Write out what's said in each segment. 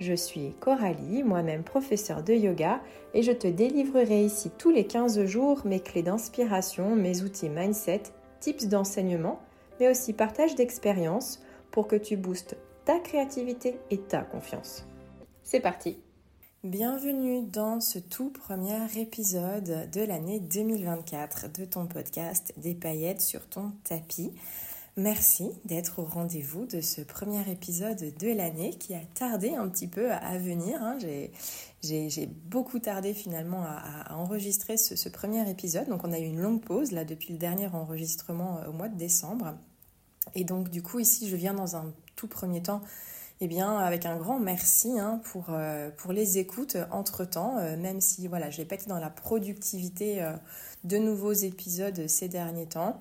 Je suis Coralie, moi-même professeure de yoga, et je te délivrerai ici tous les 15 jours mes clés d'inspiration, mes outils mindset, tips d'enseignement, mais aussi partage d'expériences pour que tu boostes ta créativité et ta confiance. C'est parti Bienvenue dans ce tout premier épisode de l'année 2024 de ton podcast Des paillettes sur ton tapis. Merci d'être au rendez-vous de ce premier épisode de l'année qui a tardé un petit peu à venir. Hein. J'ai beaucoup tardé finalement à, enregistrer ce, premier épisode. Donc on a eu une longue pause là depuis le dernier enregistrement euh, au mois de décembre. Et donc du coup ici je viens dans un tout premier temps eh bien, avec un grand merci hein, pour, euh, pour les écoutes entre-temps, euh, même si voilà, je n'ai pas été dans la productivité de nouveaux épisodes ces derniers temps.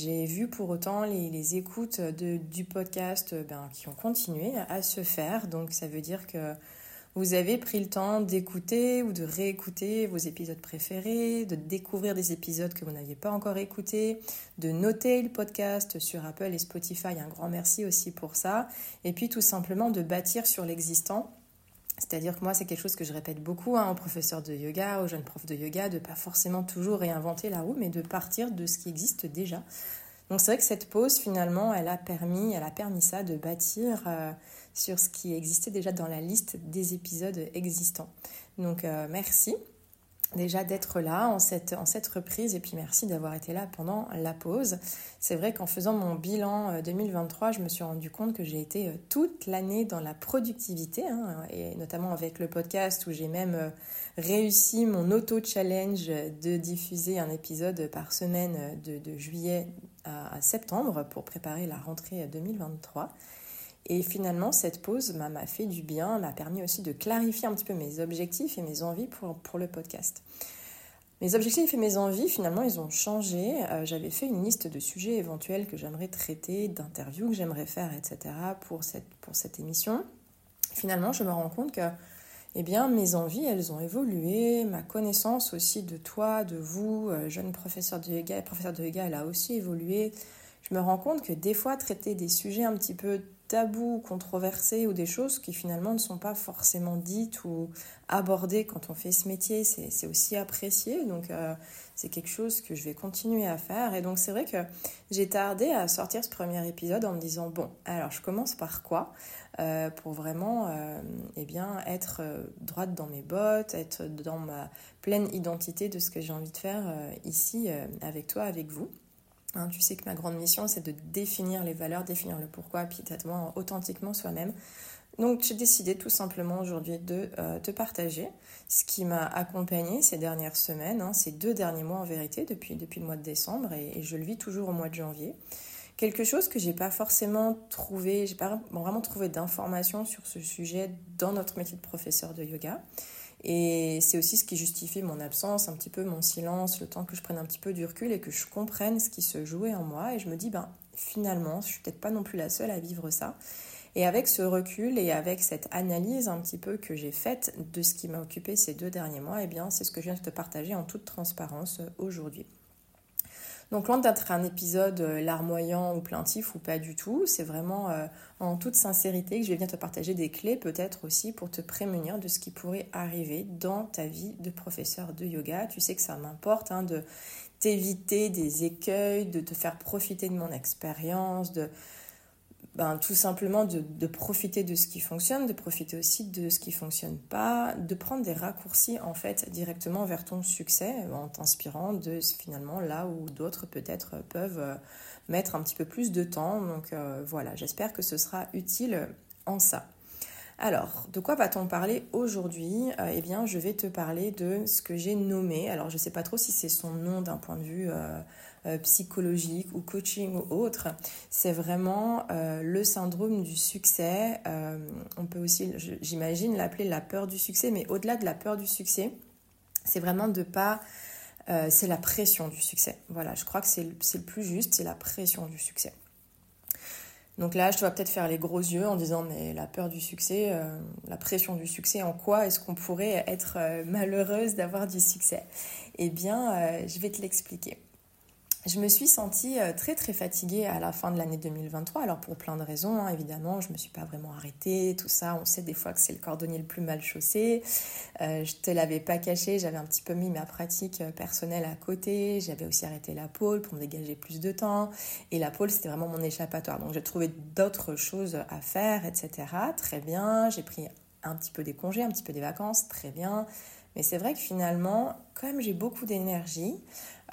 J'ai vu pour autant les, écoutes du podcast euh, ben, qui ont continué à se faire. Donc ça veut dire que vous avez pris le temps d'écouter ou de réécouter vos épisodes préférés, de découvrir des épisodes que vous n'aviez pas encore écoutés, de noter le podcast sur Apple et Spotify. Un grand merci aussi pour ça. Et puis tout simplement de bâtir sur l'existant c'est-à-dire que moi, c'est quelque chose que je répète beaucoup hein, aux professeurs de yoga, aux jeunes profs de yoga, de pas forcément toujours réinventer la roue, mais de partir de ce qui existe déjà. Donc c'est vrai que cette pause, finalement, elle a permis, elle a permis ça, de bâtir euh, sur ce qui existait déjà dans la liste des épisodes existants. Donc euh, merci déjà d'être là en cette, en cette reprise et puis merci d'avoir été là pendant la pause. C'est vrai qu'en faisant mon bilan 2023, euh, je me suis rendu compte que j'ai été euh, toute l'année dans la productivité hein, et notamment avec le podcast où j'ai même euh, réussi mon auto-challenge de diffuser un épisode par semaine de, juillet à septembre pour préparer la rentrée 2023. Et finalement, cette pause m'a fait du bien, m'a permis aussi de clarifier un petit peu mes objectifs et mes envies pour, pour le podcast. Mes objectifs et mes envies, finalement, ils ont changé. Euh, j'avais fait une liste de sujets éventuels que j'aimerais traiter, d'interviews que j'aimerais faire, etc. pour cette, pour cette émission. Finalement, je me rends compte que eh bien, mes envies, elles ont évolué. Ma connaissance aussi de toi, de vous, euh, jeune professeur de yoga, professeur de yoga, elle a aussi évolué. Je me rends compte que des fois, traiter des sujets un petit peu tabous, controversés ou des choses qui finalement ne sont pas forcément dites ou abordées quand on fait ce métier, c'est aussi apprécié. Donc euh, c'est quelque chose que je vais continuer à faire. Et donc c'est vrai que j'ai tardé à sortir ce premier épisode en me disant, bon, alors je commence par quoi euh, pour vraiment euh, eh bien, être droite dans mes bottes, être dans ma pleine identité de ce que j'ai envie de faire ici avec toi, avec vous. Hein, tu sais que ma grande mission, c'est de définir les valeurs, définir le pourquoi, puis d'être authentiquement soi-même. Donc j'ai décidé tout simplement aujourd'hui de euh, te partager ce qui m'a accompagné ces dernières semaines, hein, ces deux derniers mois en vérité, depuis, depuis le mois de décembre, et, je le vis toujours au mois de janvier. Quelque chose que j'ai pas forcément trouvé, j'ai pas vraiment trouvé d'informations sur ce sujet dans notre métier de professeur de yoga. Et c'est aussi ce qui justifie mon absence, un petit peu mon silence, le temps que je prenne un petit peu du recul et que je comprenne ce qui se jouait en moi. Et je me dis, ben finalement, je suis peut-être pas non plus la seule à vivre ça. Et avec ce recul et avec cette analyse un petit peu que j'ai faite de ce qui m'a occupé ces deux derniers mois, eh bien, c'est ce que je viens de te partager en toute transparence aujourd'hui. Donc loin d'être un épisode euh, larmoyant ou plaintif ou pas du tout, c'est vraiment euh, en toute sincérité que je vais venir te partager des clés peut-être aussi pour te prémunir de ce qui pourrait arriver dans ta vie de professeur de yoga. Tu sais que ça m'importe hein, de t'éviter des écueils, de te faire profiter de mon expérience, de ben, tout simplement de, profiter de ce qui fonctionne, de profiter aussi de ce qui fonctionne pas, de prendre des raccourcis en fait directement vers ton succès en t'inspirant de finalement là où d'autres peut-être peuvent euh, mettre un petit peu plus de temps. Donc euh, voilà, j'espère que ce sera utile en ça. Alors, de quoi va-t-on parler aujourd'hui? Euh, Eh bien, je vais te parler de ce que j'ai nommé. Alors, je ne sais pas trop si c'est son nom d'un point de vue euh, psychologique ou coaching ou autre. C'est vraiment euh, le syndrome du succès. Euh, on peut aussi, j'imagine, l'appeler la peur du succès, mais au-delà de la peur du succès, c'est vraiment de pas... Euh, c'est la pression du succès. Voilà, je crois que c'est le plus juste, c'est la pression du succès. Donc là, je dois peut-être faire les gros yeux en disant mais la peur du succès, euh, la pression du succès, en quoi est-ce qu'on pourrait être euh, malheureuse d'avoir du succès? Eh bien, je vais te l'expliquer. Je me suis sentie euh, très très fatiguée à la fin de l'année 2023, alors pour plein de raisons, hein, évidemment, je ne me suis pas vraiment arrêtée, tout ça, on sait des fois que c'est le cordonnier le plus mal chaussé, euh, je te l'avais pas caché, j'avais un petit peu mis ma pratique euh, personnelle à côté, j'avais aussi arrêté la pôle pour me dégager plus de temps, et la pôle c'était vraiment mon échappatoire, donc j'ai trouvé d'autres choses à faire, etc. Très bien, j'ai pris un petit peu des congés, un petit peu des vacances, très bien, mais c'est vrai que finalement, comme j'ai beaucoup d'énergie,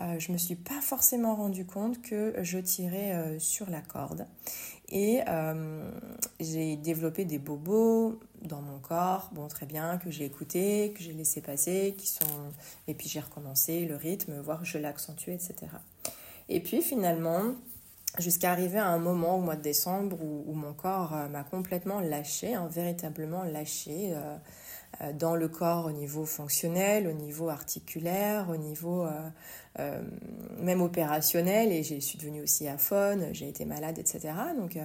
euh, je ne me suis pas forcément rendu compte que je tirais euh, sur la corde. Et euh, j'ai développé des bobos dans mon corps, bon très bien, que j'ai écouté, que j'ai laissé passer, qui sont... et puis j'ai recommencé le rythme, voire je l'ai accentué, etc. Et puis finalement, jusqu'à arriver à un moment au mois de décembre où, mon corps m'a complètement lâché, hein, véritablement lâché. Euh, dans le corps au niveau fonctionnel, au niveau articulaire, au niveau euh, euh, même opérationnel. Et je suis devenue aussi aphone, j'ai été malade, etc. Donc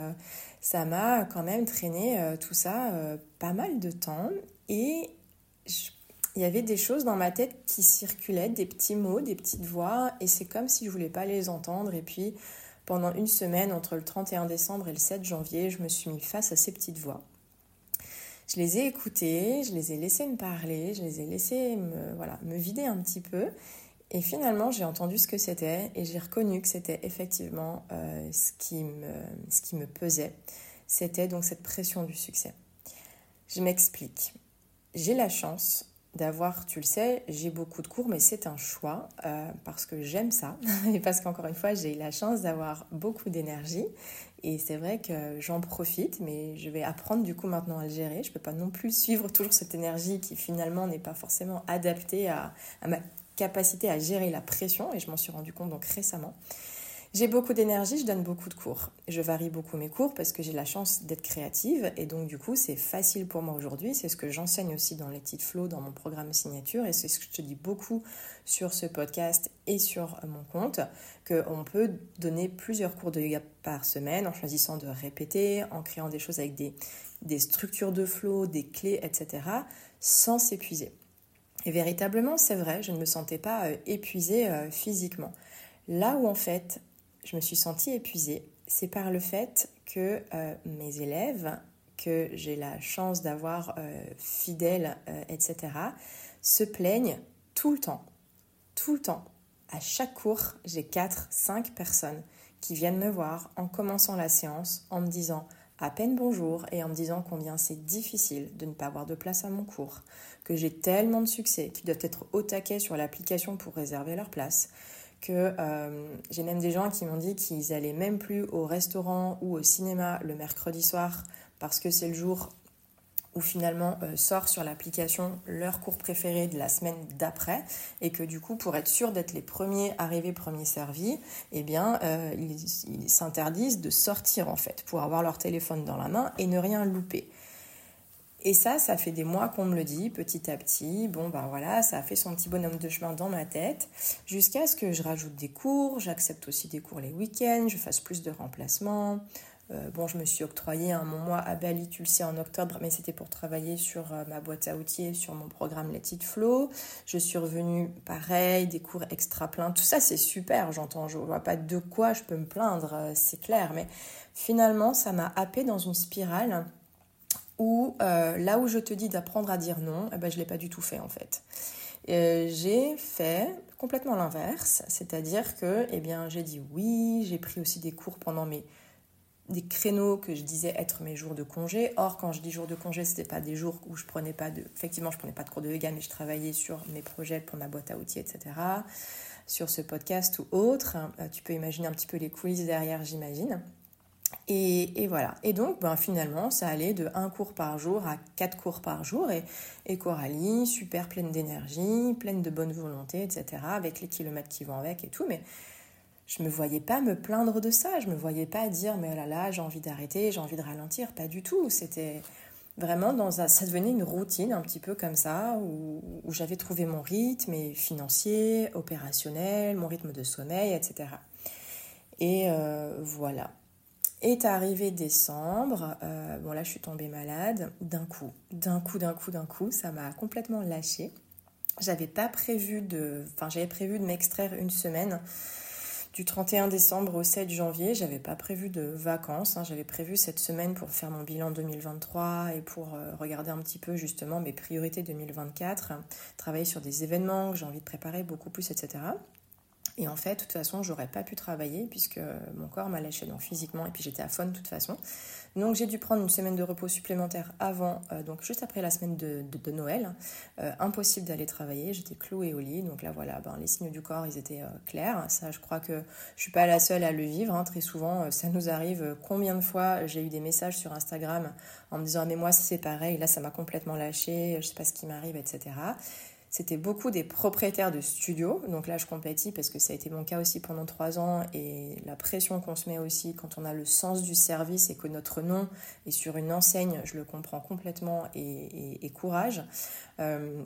ça m'a quand même traîné tout ça pas mal de temps. Et il y avait des choses dans ma tête qui circulaient, des petits mots, des petites voix. Et c'est comme si je voulais pas les entendre. Et puis pendant une semaine, entre le 31 décembre et le 7 janvier, je me suis mis face à ces petites voix. Je les ai écoutés, je les ai laissés me parler, je les ai laissés me, voilà, me vider un petit peu. Et finalement, j'ai entendu ce que c'était et j'ai reconnu que c'était effectivement euh, ce, qui me, ce qui me pesait. C'était donc cette pression du succès. Je m'explique. J'ai la chance d'avoir, tu le sais, j'ai beaucoup de cours, mais c'est un choix euh, parce que j'aime ça et parce qu'encore une fois, j'ai la chance d'avoir beaucoup d'énergie et c'est vrai que j'en profite, mais je vais apprendre du coup maintenant à le gérer. Je ne peux pas non plus suivre toujours cette énergie qui finalement n'est pas forcément adaptée à, à ma capacité à gérer la pression et je m'en suis rendu compte donc récemment. J'ai beaucoup d'énergie, je donne beaucoup de cours. Je varie beaucoup mes cours parce que j'ai la chance d'être créative et donc du coup c'est facile pour moi aujourd'hui. C'est ce que j'enseigne aussi dans les titres flow, dans mon programme signature et c'est ce que je te dis beaucoup sur ce podcast et sur mon compte, qu'on peut donner plusieurs cours de yoga par semaine en choisissant de répéter, en créant des choses avec des, des structures de flow, des clés, etc. sans s'épuiser. Et véritablement, c'est vrai, je ne me sentais pas euh, épuisée euh, physiquement. Là où en fait, je me suis sentie épuisée, c'est par le fait que euh, mes élèves, que j'ai la chance d'avoir euh, fidèles, euh, etc., se plaignent tout le temps. Tout le temps. À chaque cours, j'ai 4, 5 personnes qui viennent me voir en commençant la séance en me disant à peine bonjour et en me disant combien c'est difficile de ne pas avoir de place à mon cours, que j'ai tellement de succès qu'ils doivent être au taquet sur l'application pour réserver leur place, que euh, j'ai même des gens qui m'ont dit qu'ils allaient même plus au restaurant ou au cinéma le mercredi soir parce que c'est le jour où finalement euh, sort sur l'application leur cours préféré de la semaine d'après et que du coup pour être sûr d'être les premiers arrivés, premiers servis, eh bien euh, ils s'interdisent de sortir en fait pour avoir leur téléphone dans la main et ne rien louper. Et ça, ça fait des mois qu'on me le dit, petit à petit. Bon, ben voilà, ça a fait son petit bonhomme de chemin dans ma tête, jusqu'à ce que je rajoute des cours, j'accepte aussi des cours les week-ends, je fasse plus de remplacements. Euh, bon, je me suis octroyé un mois à Bali, tu le sais, en octobre, mais c'était pour travailler sur euh, ma boîte à outils, sur mon programme Let It Flow. Je suis revenue, pareil, des cours extra pleins. Tout ça, c'est super, j'entends. Je vois pas de quoi je peux me plaindre, euh, c'est clair. Mais finalement, ça m'a happé dans une spirale où euh, là où je te dis d'apprendre à dire non, eh ben, je ne l'ai pas du tout fait en fait. Euh, j'ai fait complètement l'inverse, c'est-à-dire que eh bien, j'ai dit oui, j'ai pris aussi des cours pendant mes des créneaux que je disais être mes jours de congé. Or, quand je dis jours de congé, ce n'était pas des jours où je prenais pas de... Effectivement, je prenais pas de cours de yoga, mais je travaillais sur mes projets pour ma boîte à outils, etc. Sur ce podcast ou autre. Euh, tu peux imaginer un petit peu les coulisses derrière, j'imagine. Et, voilà. Et donc, ben, finalement, ça allait de un cours par jour à quatre cours par jour. Et, Coralie, super pleine d'énergie, pleine de bonne volonté, etc., avec les kilomètres qui vont avec et tout. Mais je ne me voyais pas me plaindre de ça. Je ne me voyais pas dire, mais oh là là, j'ai envie d'arrêter, j'ai envie de ralentir. Pas du tout. C'était vraiment dans ça devenait une routine un petit peu comme ça où, j'avais trouvé mon rythme financier, opérationnel, mon rythme de sommeil, etc. Et euh, voilà. Est arrivé décembre, euh, bon là je suis tombée malade d'un coup, d'un coup, d'un coup, d'un coup, ça m'a complètement lâché. J'avais pas prévu de m'extraire une semaine du 31 décembre au 7 janvier. J'avais pas prévu de vacances. Hein. J'avais prévu cette semaine pour faire mon bilan 2023 et pour euh, regarder un petit peu justement mes priorités 2024, travailler sur des événements que j'ai envie de préparer beaucoup plus, etc. Et en fait, de toute façon, j'aurais pas pu travailler puisque mon corps m'a lâché physiquement et puis j'étais à fond de toute façon. Donc j'ai dû prendre une semaine de repos supplémentaire avant, euh, donc juste après la semaine de, Noël. Euh, impossible d'aller travailler, j'étais clouée au lit. Donc là voilà, ben, les signes du corps, ils étaient euh, clairs. Ça, je crois que je suis pas la seule à le vivre. Hein. Très souvent, ça nous arrive. Combien de fois j'ai eu des messages sur Instagram en me disant mais moi c'est pareil, là ça m'a complètement lâché, je sais pas ce qui m'arrive, etc c'était beaucoup des propriétaires de studios. Donc là, je compatis parce que ça a été mon cas aussi pendant trois ans et la pression qu'on se met aussi quand on a le sens du service et que notre nom est sur une enseigne, je le comprends complètement et, courage. Euh,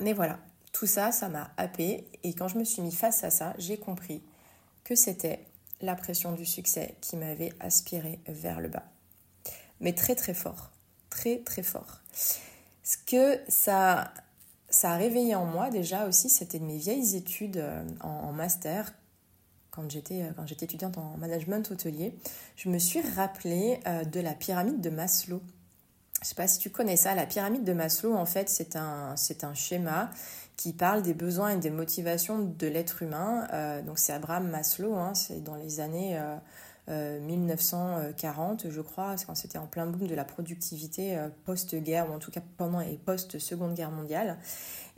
mais voilà, tout ça, ça m'a happé et quand je me suis mis face à ça, j'ai compris que c'était la pression du succès qui m'avait aspiré vers le bas. Mais très très fort, très très fort. Ce que ça ça a réveillé en moi déjà aussi, c'était de mes vieilles études euh, en, master, quand j'étais, euh, quand j'étais étudiante en management hôtelier. Je me suis rappelé euh, de la pyramide de Maslow. Je ne sais pas si tu connais ça, la pyramide de Maslow, en fait, c'est un, c'est un schéma qui parle des besoins et des motivations de l'être humain. donc c'est Abraham Maslow, hein, c'est dans les années 1940, je crois, quand c'était en plein boom de la productivité euh, post-guerre, ou en tout cas pendant et post-seconde guerre mondiale.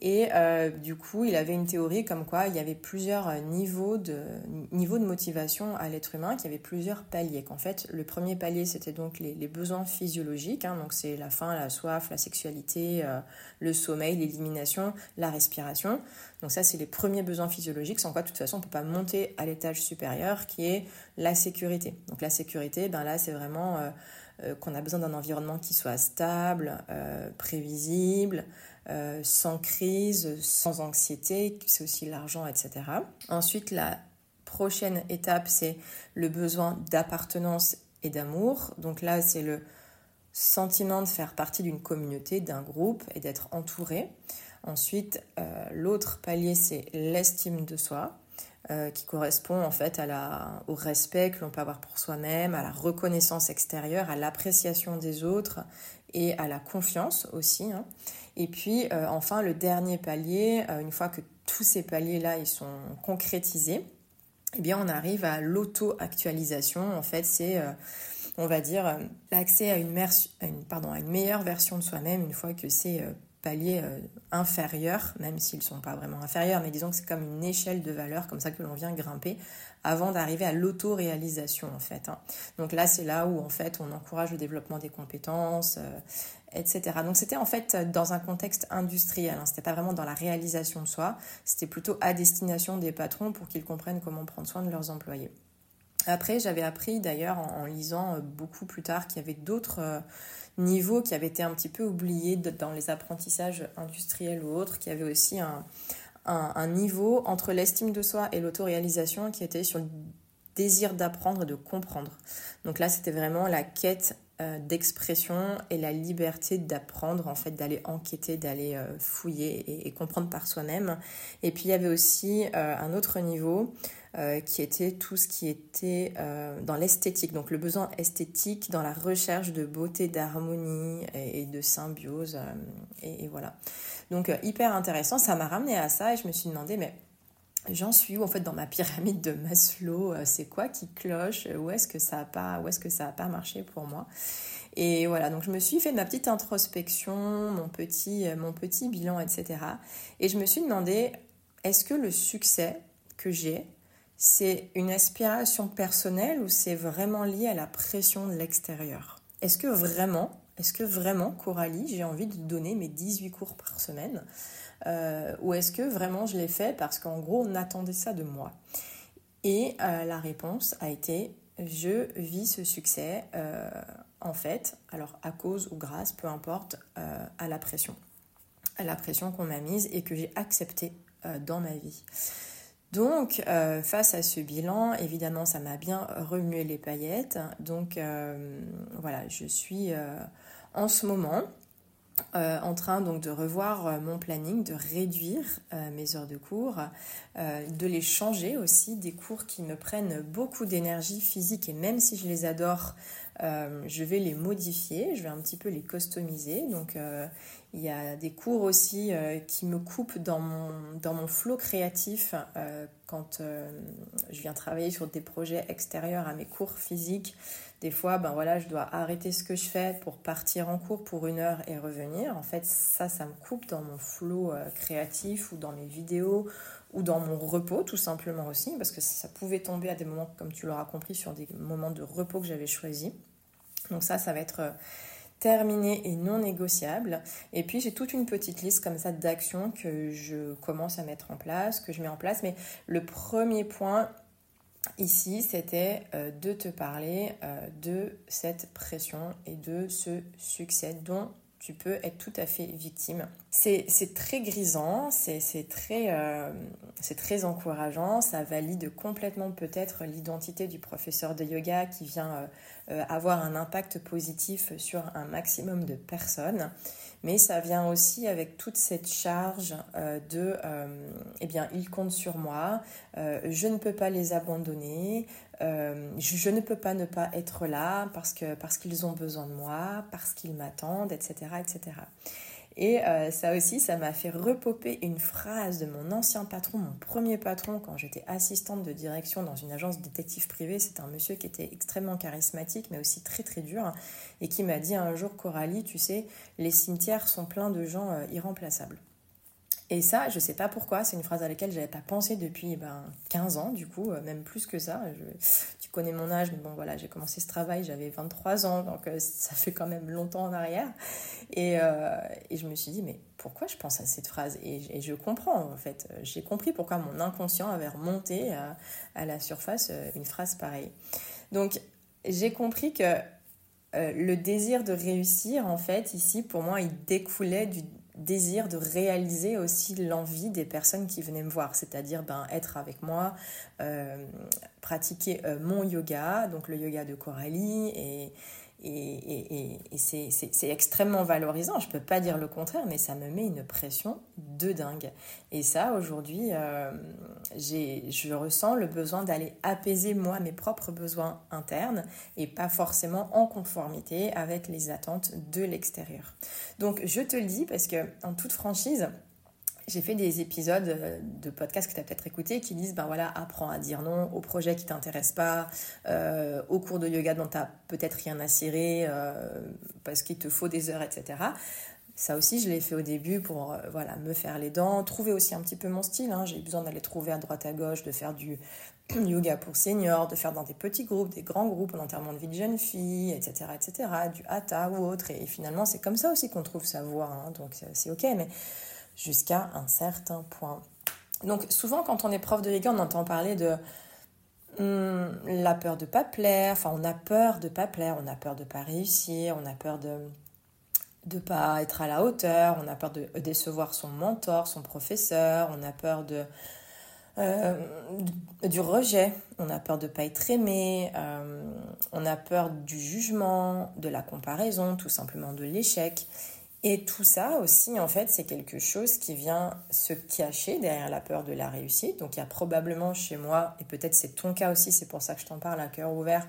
Et euh, du coup, il avait une théorie comme quoi il y avait plusieurs euh, niveaux de, niveaux de motivation à l'être humain, qu'il y avait plusieurs paliers. Qu'en fait, le premier palier, c'était donc les, besoins physiologiques. Hein, donc, c'est la faim, la soif, la sexualité, euh, le sommeil, l'élimination, la respiration. Donc, ça, c'est les premiers besoins physiologiques, sans quoi, de toute façon, on ne peut pas monter à l'étage supérieur, qui est la sécurité. Donc, la sécurité, ben là, c'est vraiment qu'on a besoin d'un environnement qui soit stable, prévisible, euh, sans crise, sans anxiété, c'est aussi l'argent, etc. Ensuite, la prochaine étape, c'est le besoin d'appartenance et d'amour. Donc là, c'est le sentiment de faire partie d'une communauté, d'un groupe et d'être entouré. Ensuite, euh, l'autre palier, c'est l'estime de soi. Euh, qui correspond en fait au respect que l'on peut avoir pour soi-même, à la reconnaissance extérieure, à l'appréciation des autres et à la confiance aussi. Hein. Et puis euh, enfin le dernier palier, une fois que tous ces paliers-là ils sont concrétisés, eh bien on arrive à l'auto-actualisation. En fait c'est on va dire l'accès à une, meilleure version de soi-même une fois que ces paliers inférieurs, même s'ils ne sont pas vraiment inférieurs, mais disons que c'est comme une échelle de valeur comme ça que l'on vient grimper avant d'arriver à l'auto-réalisation en fait. Hein. Donc là c'est là où en fait on encourage le développement des compétences, etc. Donc c'était en fait dans un contexte industriel, hein. c'était pas vraiment dans la réalisation de soi, c'était plutôt à destination des patrons pour qu'ils comprennent comment prendre soin de leurs employés. Après, j'avais appris d'ailleurs en, lisant euh, beaucoup plus tard qu'il y avait d'autres euh, niveaux qui avaient été un petit peu oubliés dans les apprentissages industriels ou autres, qui avait aussi un, niveau entre l'estime de soi et l'autoréalisation qui était sur le désir d'apprendre et de comprendre. Donc là, c'était vraiment la quête euh, d'expression et la liberté d'apprendre, en fait, d'aller enquêter, d'aller fouiller et, comprendre par soi-même. Et puis il y avait aussi un autre niveau qui était tout ce qui était dans l'esthétique, donc le besoin esthétique dans la recherche de beauté, d'harmonie et, de symbiose. et, voilà. Donc hyper intéressant, ça m'a ramené à ça et je me suis demandé, mais j'en suis où en fait dans ma pyramide de Maslow euh, C'est quoi qui cloche Où est-ce que ça a pas pas marché pour moi? Et voilà, donc je me suis fait ma petite introspection, mon petit, euh, mon petit bilan, etc. Et je me suis demandé est-ce que le succès que j'ai c'est une aspiration personnelle ou c'est vraiment lié à la pression de l'extérieur? Est-ce que vraiment, est-ce que vraiment, Coralie, j'ai envie de donner mes 18 cours par semaine euh, ou est-ce que vraiment je l'ai fait parce qu'en gros on attendait ça de moi? Et euh, la réponse a été je vis ce succès euh, en fait, alors à cause ou grâce, peu importe, à la pression. À la pression qu'on m'a mise et que j'ai acceptée dans ma vie. Donc, face à ce bilan, évidemment, ça m'a bien remué les paillettes. Donc, voilà, je suis en ce moment euh, en train donc de revoir euh, mon planning, de réduire euh, mes heures de cours, de les changer aussi, des cours qui me prennent beaucoup d'énergie physique et même si je les adore, je vais les modifier, je vais un petit peu les customiser. Donc il y a des cours aussi qui me coupent dans mon, dans mon flot créatif quand je viens travailler sur des projets extérieurs à mes cours physiques. Des fois, ben voilà, je dois arrêter ce que je fais pour partir en cours pour une heure et revenir. En fait, ça, ça me coupe dans mon flot euh, créatif ou dans mes vidéos ou dans mon repos, tout simplement aussi, parce que ça pouvait tomber à des moments, comme tu l'auras compris, sur des moments de repos que j'avais choisis. Donc ça, ça va être euh, terminé et non négociable. Et puis j'ai toute une petite liste comme ça d'actions que je commence à mettre en place, que je mets en place. Mais le premier point, ici, c'était euh, de te parler euh, de cette pression et de ce succès dont tu peux être tout à fait victime. C'est très grisant, c'est très, euh, encourageant, ça valide complètement peut-être l'identité du professeur de yoga qui vient avoir un impact positif sur un maximum de personnes mais ça vient aussi avec toute cette charge euh, de euh, eh bien ils comptent sur moi, euh, je ne peux pas les abandonner, je, ne peux pas ne pas être là parce parce qu'ils ont besoin de moi, parce qu'ils m'attendent, etc., etc. Et euh, ça aussi, ça m'a fait repoper une phrase de mon ancien patron, mon premier patron, quand j'étais assistante de direction dans une agence détective privée. C'est un monsieur qui était extrêmement charismatique, mais aussi très très dur, et qui m'a dit un jour, Coralie, tu sais, les cimetières sont pleins de gens euh, irremplaçables. Et ça, je sais pas pourquoi, c'est une phrase à laquelle je n'avais pas pensé depuis ben, 15 ans, du coup, euh, même plus que ça. tu connais mon âge, mais bon voilà, j'ai commencé ce travail, j'avais 23 ans, donc euh, ça fait quand même longtemps en arrière. Et, euh, et, je me suis dit, mais pourquoi je pense à cette phrase? Et, je comprends, en fait. J'ai compris pourquoi mon inconscient avait remonté à la surface une phrase pareille. Donc, j'ai compris que le désir de réussir, en fait, ici, pour moi, il découlait du désir de réaliser aussi l'envie des personnes qui venaient me voir, c'est-à-dire ben, être avec moi, euh, pratiquer euh, mon yoga, donc le yoga de Coralie, et, et, c'est extrêmement valorisant, je ne peux pas dire le contraire, mais ça me met une pression de dingue. Et ça, aujourd'hui, euh, je ressens le besoin d'aller apaiser moi mes propres besoins internes et pas forcément en conformité avec les attentes de l'extérieur. Donc je te le dis parce que en toute franchise, j'ai fait des épisodes euh, de podcasts que tu as peut-être écoutés qui disent ben voilà, apprends à dire non aux projets qui t'intéressent pas, euh, aux cours de yoga dont tu peut-être rien à cirer euh, parce qu'il te faut des heures, etc. Ça aussi, je l'ai fait au début pour voilà, me faire les dents, trouver aussi un petit peu mon style. Hein. J'ai besoin d'aller trouver à droite à gauche, de faire du yoga pour seniors, de faire dans des petits groupes, des grands groupes, en enterrement de vie de jeune fille, etc., etc., du hatha ou autre. Et finalement, c'est comme ça aussi qu'on trouve sa voie. Hein. Donc, c'est ok. Mais jusqu'à un certain point. Donc souvent quand on est prof de yoga, on entend parler de hmm, la peur de pas plaire, enfin on a peur de pas plaire, on a peur de pas réussir, on a peur de de pas être à la hauteur, on a peur de décevoir son mentor, son professeur, on a peur euh, du rejet, on a peur de pas être aimé, euh, on a peur du jugement, de la comparaison, tout simplement de l'échec. Et tout ça aussi, en fait, c'est quelque chose qui vient se cacher derrière la peur de la réussite. Donc il y a probablement chez moi, et peut-être c'est ton cas aussi, c'est pour ça que je t'en parle à cœur ouvert,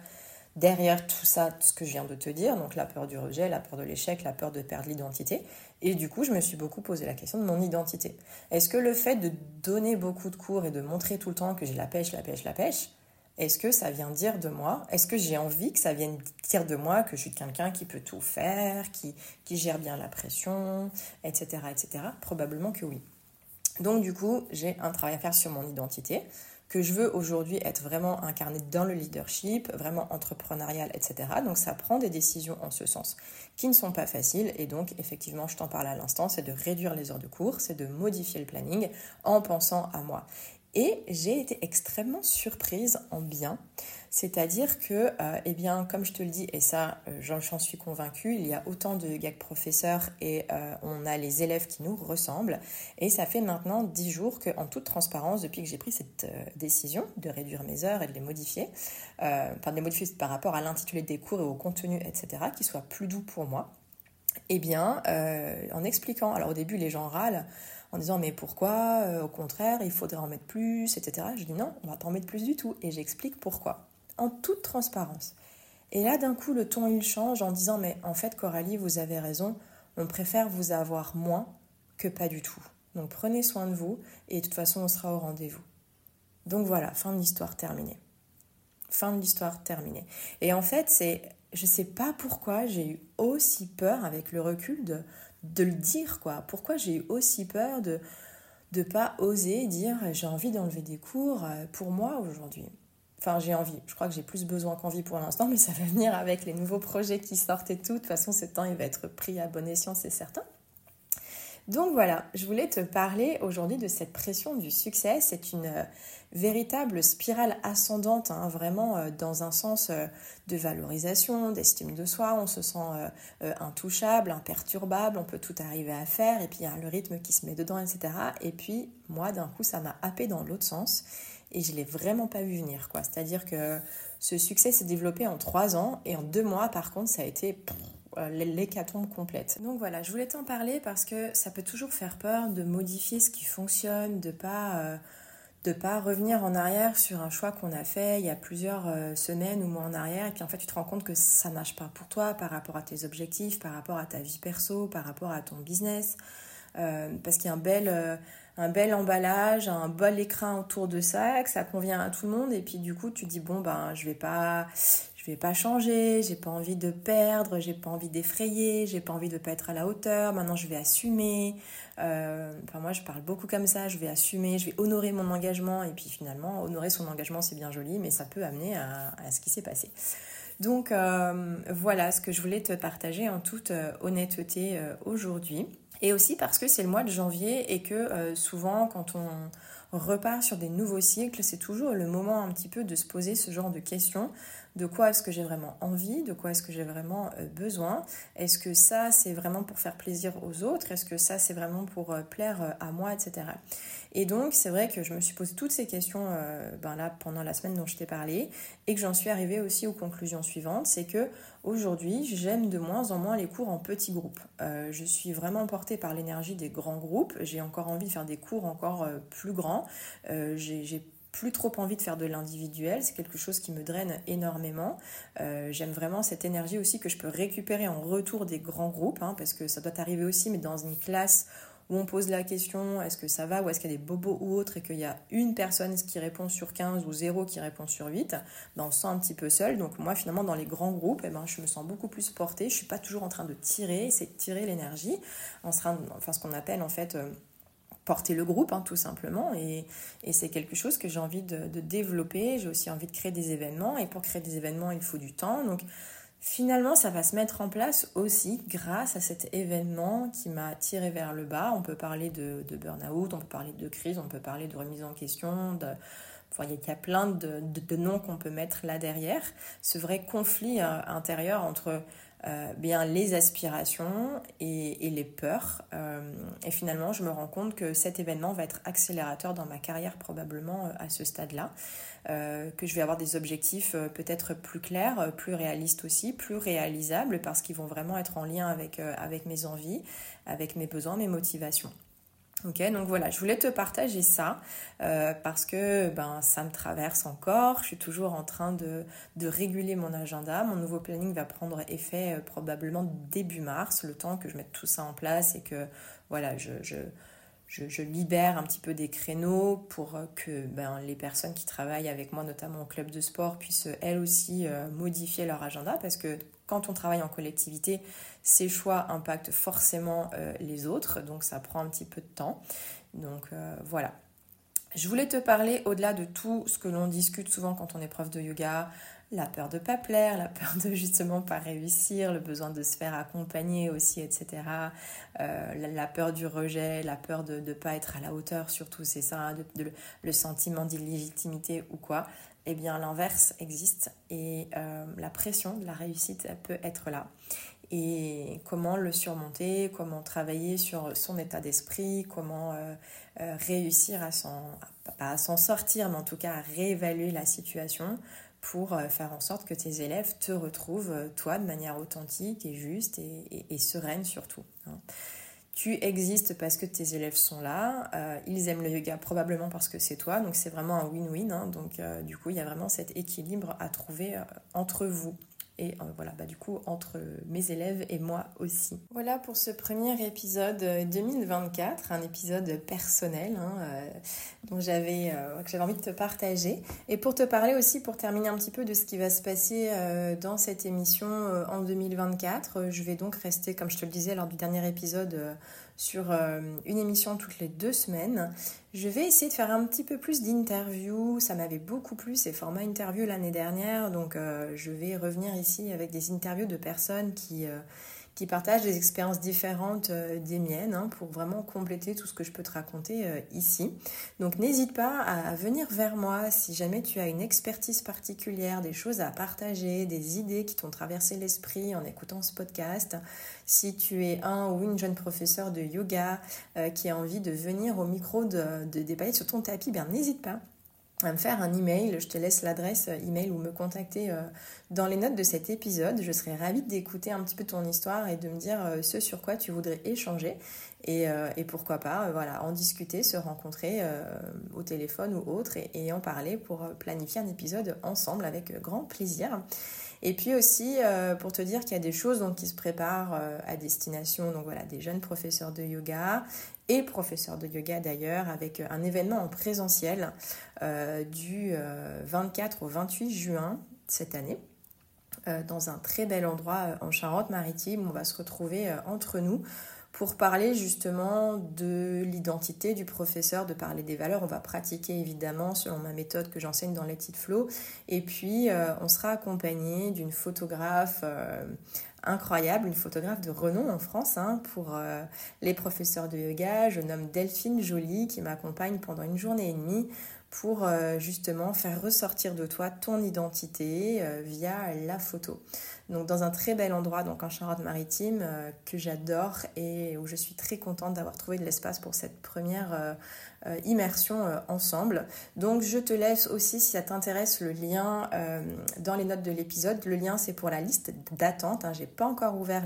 derrière tout ça, ce que je viens de te dire, donc la peur du rejet, la peur de l'échec, la peur de perdre l'identité. Et du coup, je me suis beaucoup posé la question de mon identité. Est-ce que le fait de donner beaucoup de cours et de montrer tout le temps que j'ai la pêche, la pêche, la pêche, est-ce que ça vient dire de moi? Est-ce que j'ai envie que ça vienne dire de moi que je suis quelqu'un qui peut tout faire, qui, qui gère bien la pression, etc., etc. Probablement que oui. Donc du coup, j'ai un travail à faire sur mon identité, que je veux aujourd'hui être vraiment incarné dans le leadership, vraiment entrepreneurial, etc. Donc ça prend des décisions en ce sens qui ne sont pas faciles. Et donc effectivement, je t'en parle à l'instant, c'est de réduire les heures de cours, c'est de modifier le planning en pensant à moi. Et j'ai été extrêmement surprise en bien. C'est-à-dire que, euh, eh bien, comme je te le dis, et ça, euh, j'en suis convaincue, il y a autant de GAG professeurs et euh, on a les élèves qui nous ressemblent. Et ça fait maintenant dix jours qu'en toute transparence, depuis que j'ai pris cette décision de réduire mes heures et de les modifier, enfin de les modifier par rapport à l'intitulé des cours et au contenu, etc., qui soit plus doux pour moi, eh bien, en expliquant, alors au début les gens râlent, en disant mais pourquoi, au contraire, il faudrait en mettre plus, etc. Je dis non, on va pas en mettre plus du tout et j'explique pourquoi en toute transparence. Et là, d'un coup, le ton, il change en disant, mais en fait, Coralie, vous avez raison, on préfère vous avoir moins que pas du tout. Donc prenez soin de vous et de toute façon, on sera au rendez-vous. Donc voilà, fin de l'histoire terminée. Fin de l'histoire terminée. Et en fait, c'est, je sais pas pourquoi j'ai eu aussi peur avec le recul de, le dire, quoi. Pourquoi j'ai eu aussi peur de ne pas oser dire j'ai envie d'enlever des cours euh, pour moi aujourd'hui. Enfin, j'ai envie. Je crois que j'ai plus besoin qu'envie pour l'instant, mais ça va venir avec les nouveaux projets qui sortent et tout. De toute façon, ce temps, il va être pris à bon escient, c'est certain. Donc voilà, je voulais te parler aujourd'hui de cette pression du succès. C'est une euh, véritable spirale ascendante, hein, vraiment euh, dans un sens euh, de valorisation, d'estime de soi. On se sent intouchable, imperturbable, on peut tout arriver à faire, et puis il y a le rythme qui se met dedans, etc. Et puis moi, d'un coup, ça m'a happé dans l'autre sens et je l'ai vraiment pas vu venir. C'est-à-dire que ce succès s'est développé en trois ans et en deux mois par contre ça a été l'hécatombe complète. Donc voilà, je voulais t'en parler parce que ça peut toujours faire peur de modifier ce qui fonctionne, de pas euh, de pas revenir en arrière sur un choix qu'on a fait il y a plusieurs euh, semaines ou mois en arrière et puis en fait tu te rends compte que ça marche pas pour toi par rapport à tes objectifs, par rapport à ta vie perso, par rapport à ton business. parce qu'il y a un bel, un bel emballage, un bol écrin autour de ça, que ça convient à tout le monde. Et puis du coup, tu dis bon ben je vais pas, je vais pas changer, j'ai pas envie de perdre, j'ai pas envie d'effrayer, j'ai pas envie de pas être à la hauteur. Maintenant, je vais assumer. Euh, moi, je parle beaucoup comme ça. Je vais assumer, je vais honorer mon engagement. Et puis finalement, honorer son engagement, c'est bien joli, mais ça peut amener à, ce qui s'est passé. Donc euh, voilà ce que je voulais te partager en toute euh, honnêteté aujourd'hui. Et aussi parce que c'est le mois de janvier et que euh, souvent quand on repart sur des nouveaux cycles, c'est toujours le moment un petit peu de se poser ce genre de questions. De quoi est-ce que j'ai vraiment envie De quoi est-ce que j'ai vraiment euh, besoin Est-ce que ça, c'est vraiment pour faire plaisir aux autres? Est-ce que ça, c'est vraiment pour euh, plaire à moi, etc. Et donc, c'est vrai que je me suis posé toutes ces questions ben là, pendant la semaine dont je t'ai parlé et que j'en suis arrivée aussi aux conclusions suivantes. C'est que Aujourd'hui, j'aime de moins en moins les cours en petits groupes. Euh, je suis vraiment portée par l'énergie des grands groupes. J'ai encore envie de faire des cours encore euh, plus grands. Euh, plus trop envie de faire de l'individuel, c'est quelque chose qui me draine énormément. J'aime vraiment cette énergie aussi que je peux récupérer en retour des grands groupes, hein, parce que ça doit arriver aussi, mais dans une classe où on pose la question est-ce que ça va ou est-ce qu'il y a des bobos ou autres et qu'il y a une personne qui répond sur 15 ou zéro qui répond sur 8, ben on se sent un petit peu seul. Donc moi finalement dans les grands groupes, eh ben, je me sens beaucoup plus portée. Je suis pas toujours en train de tirer, c'est de tirer l'énergie, enfin ce qu'on appelle en fait... Euh, porter le groupe, hein, tout simplement. Et, c'est quelque chose que j'ai envie de, de développer. J'ai aussi envie de créer des événements. Et pour créer des événements, il faut du temps. Donc, Finalement, ça va se mettre en place aussi grâce à cet événement qui m'a tiré vers le bas. On peut parler de, burn-out, on peut parler de crise, on peut parler de remise en question, de, il y a plein de, noms qu'on peut mettre là derrière. Ce vrai conflit euh, intérieur entre euh, bien les aspirations et, les peurs. Euh, et finalement, je me rends compte que cet événement va être accélérateur dans ma carrière probablement euh, à ce stade-là. que je vais avoir des objectifs peut-être plus clairs, plus réalistes aussi, plus réalisables parce qu'ils vont vraiment être en lien avec, avec mes envies, avec mes besoins, mes motivations. Ok, donc voilà, je voulais te partager ça euh, parce que ben, ça me traverse encore. Je suis toujours en train de, réguler mon agenda. Mon nouveau planning va prendre effet euh, probablement début mars, le temps que je mette tout ça en place et que voilà, je, libère un petit peu des créneaux pour que ben, les personnes qui travaillent avec moi, notamment au club de sport, puissent elles aussi euh, modifier leur agenda parce que quand on travaille en collectivité, ces choix impactent forcément euh, les autres, donc ça prend un petit peu de temps. Donc euh, voilà. Je voulais te parler au-delà de tout ce que l'on discute souvent quand on est prof de yoga, la peur de pas plaire, la peur de justement pas réussir, le besoin de se faire accompagner aussi, etc. Euh, la, peur du rejet, la peur de ne pas être à la hauteur, surtout c'est ça, hein, le sentiment d'illégitimité ou quoi. Eh bien l'inverse existe et la pression de la réussite peut être là. Et comment le surmonter, comment travailler sur son état d'esprit, comment euh, réussir à s'en, sortir, mais en tout cas à réévaluer la situation pour euh, faire en sorte que tes élèves te retrouvent, euh, toi, de manière authentique et juste et, sereine surtout. Hein. Tu existes parce que tes élèves sont là, euh, ils aiment le yoga probablement parce que c'est toi, donc c'est vraiment un win-win. Hein. donc du coup, il y a vraiment cet équilibre à trouver entre vous et euh, voilà, bah, du coup, entre mes élèves et moi aussi. Voilà pour ce premier épisode 2024, un épisode personnel hein, euh, dont j'avais euh, que j'avais envie de te partager. Et pour te parler aussi, pour terminer un petit peu de ce qui va se passer dans cette émission en 2024, je vais donc rester, comme je te le disais lors du dernier épisode, sur euh, une émission toutes les deux semaines. Je vais essayer de faire un petit peu plus d'interviews. Ça m'avait beaucoup plu ces formats interviews l'année dernière. Donc euh, je vais revenir ici avec des interviews de personnes qui, euh, qui partagent des expériences différentes euh, des miennes hein, pour vraiment compléter tout ce que je peux te raconter euh, ici. Donc n'hésite pas à, venir vers moi si jamais tu as une expertise particulière, des choses à partager, des idées qui t'ont traversé l'esprit en écoutant ce podcast. Si tu es un ou une jeune professeur de yoga euh, qui a envie de venir au micro de, de sur ton tapis, bien n'hésite pas à me faire un email. Je te laisse l'adresse email ou me contacter euh, dans les notes de cet épisode. Je serais ravie d'écouter un petit peu ton histoire et de me dire euh, ce sur quoi tu voudrais échanger. Et, euh, pourquoi pas, voilà, en discuter, se rencontrer au téléphone ou autre et, en parler pour planifier un épisode ensemble avec grand plaisir. Et puis aussi pour te dire qu'il y a des choses donc, qui se préparent à destination donc voilà des jeunes professeurs de yoga et professeur de yoga d'ailleurs, avec un événement en présentiel euh, du 24 euh, au 28 juin cette année euh, dans un très bel endroit en Charente-Maritime. On va se retrouver entre nous pour parler justement de l'identité du professeur, de parler des valeurs. On va pratiquer évidemment selon ma méthode que j'enseigne dans Let It Flow. Et puis, on sera accompagné d'une photographe incroyable, une photographe de renom en France hein, pour euh, les professeurs de yoga. Je nomme Delphine Joly qui m'accompagne pendant une journée et demie pour euh, justement faire ressortir de toi ton identité euh, via la photo. Donc dans un très bel endroit, donc en Charente-Maritime, que j'adore et où je suis très contente d'avoir trouvé de l'espace pour cette première euh, immersion euh, ensemble. Donc je te laisse aussi, si ça t'intéresse, le lien euh, dans les notes de l'épisode. Le lien, c'est pour la liste d'attente. Hein. J'ai pas encore ouvert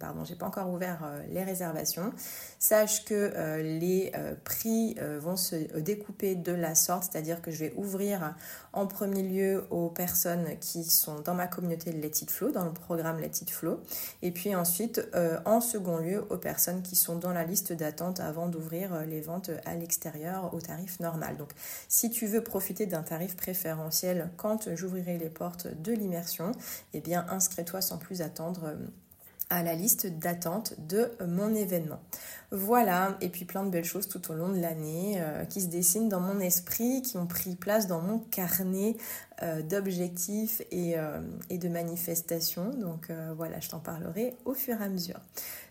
pardon, j'ai pas encore ouvert les réservations. Sache que les prix vont se découper de la sorte, c'est-à-dire que je vais ouvrir en premier lieu aux personnes qui sont dans ma communauté de Let It Dans le programme Let It Flow, et puis ensuite en second lieu aux personnes qui sont dans la liste d'attente avant d'ouvrir les ventes à extérieur au tarif normal. Donc si tu veux profiter d'un tarif préférentiel quand j'ouvrirai les portes de l'immersion, eh bien inscris-toi sans plus attendre euh, à la liste d'attente de mon événement. Voilà, et puis plein de belles choses tout au long de l'année euh, qui se dessinent dans mon esprit, qui ont pris place dans mon carnet euh, d'objectifs et, euh, et, de manifestations. Donc voilà, je t'en parlerai au fur et à mesure.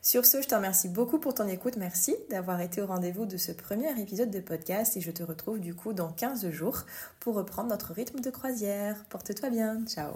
Sur ce, je te remercie beaucoup pour ton écoute. Merci d'avoir été au rendez-vous de ce premier épisode de podcast et je te retrouve du coup dans 15 jours pour reprendre notre rythme de croisière. Porte-toi bien. Ciao.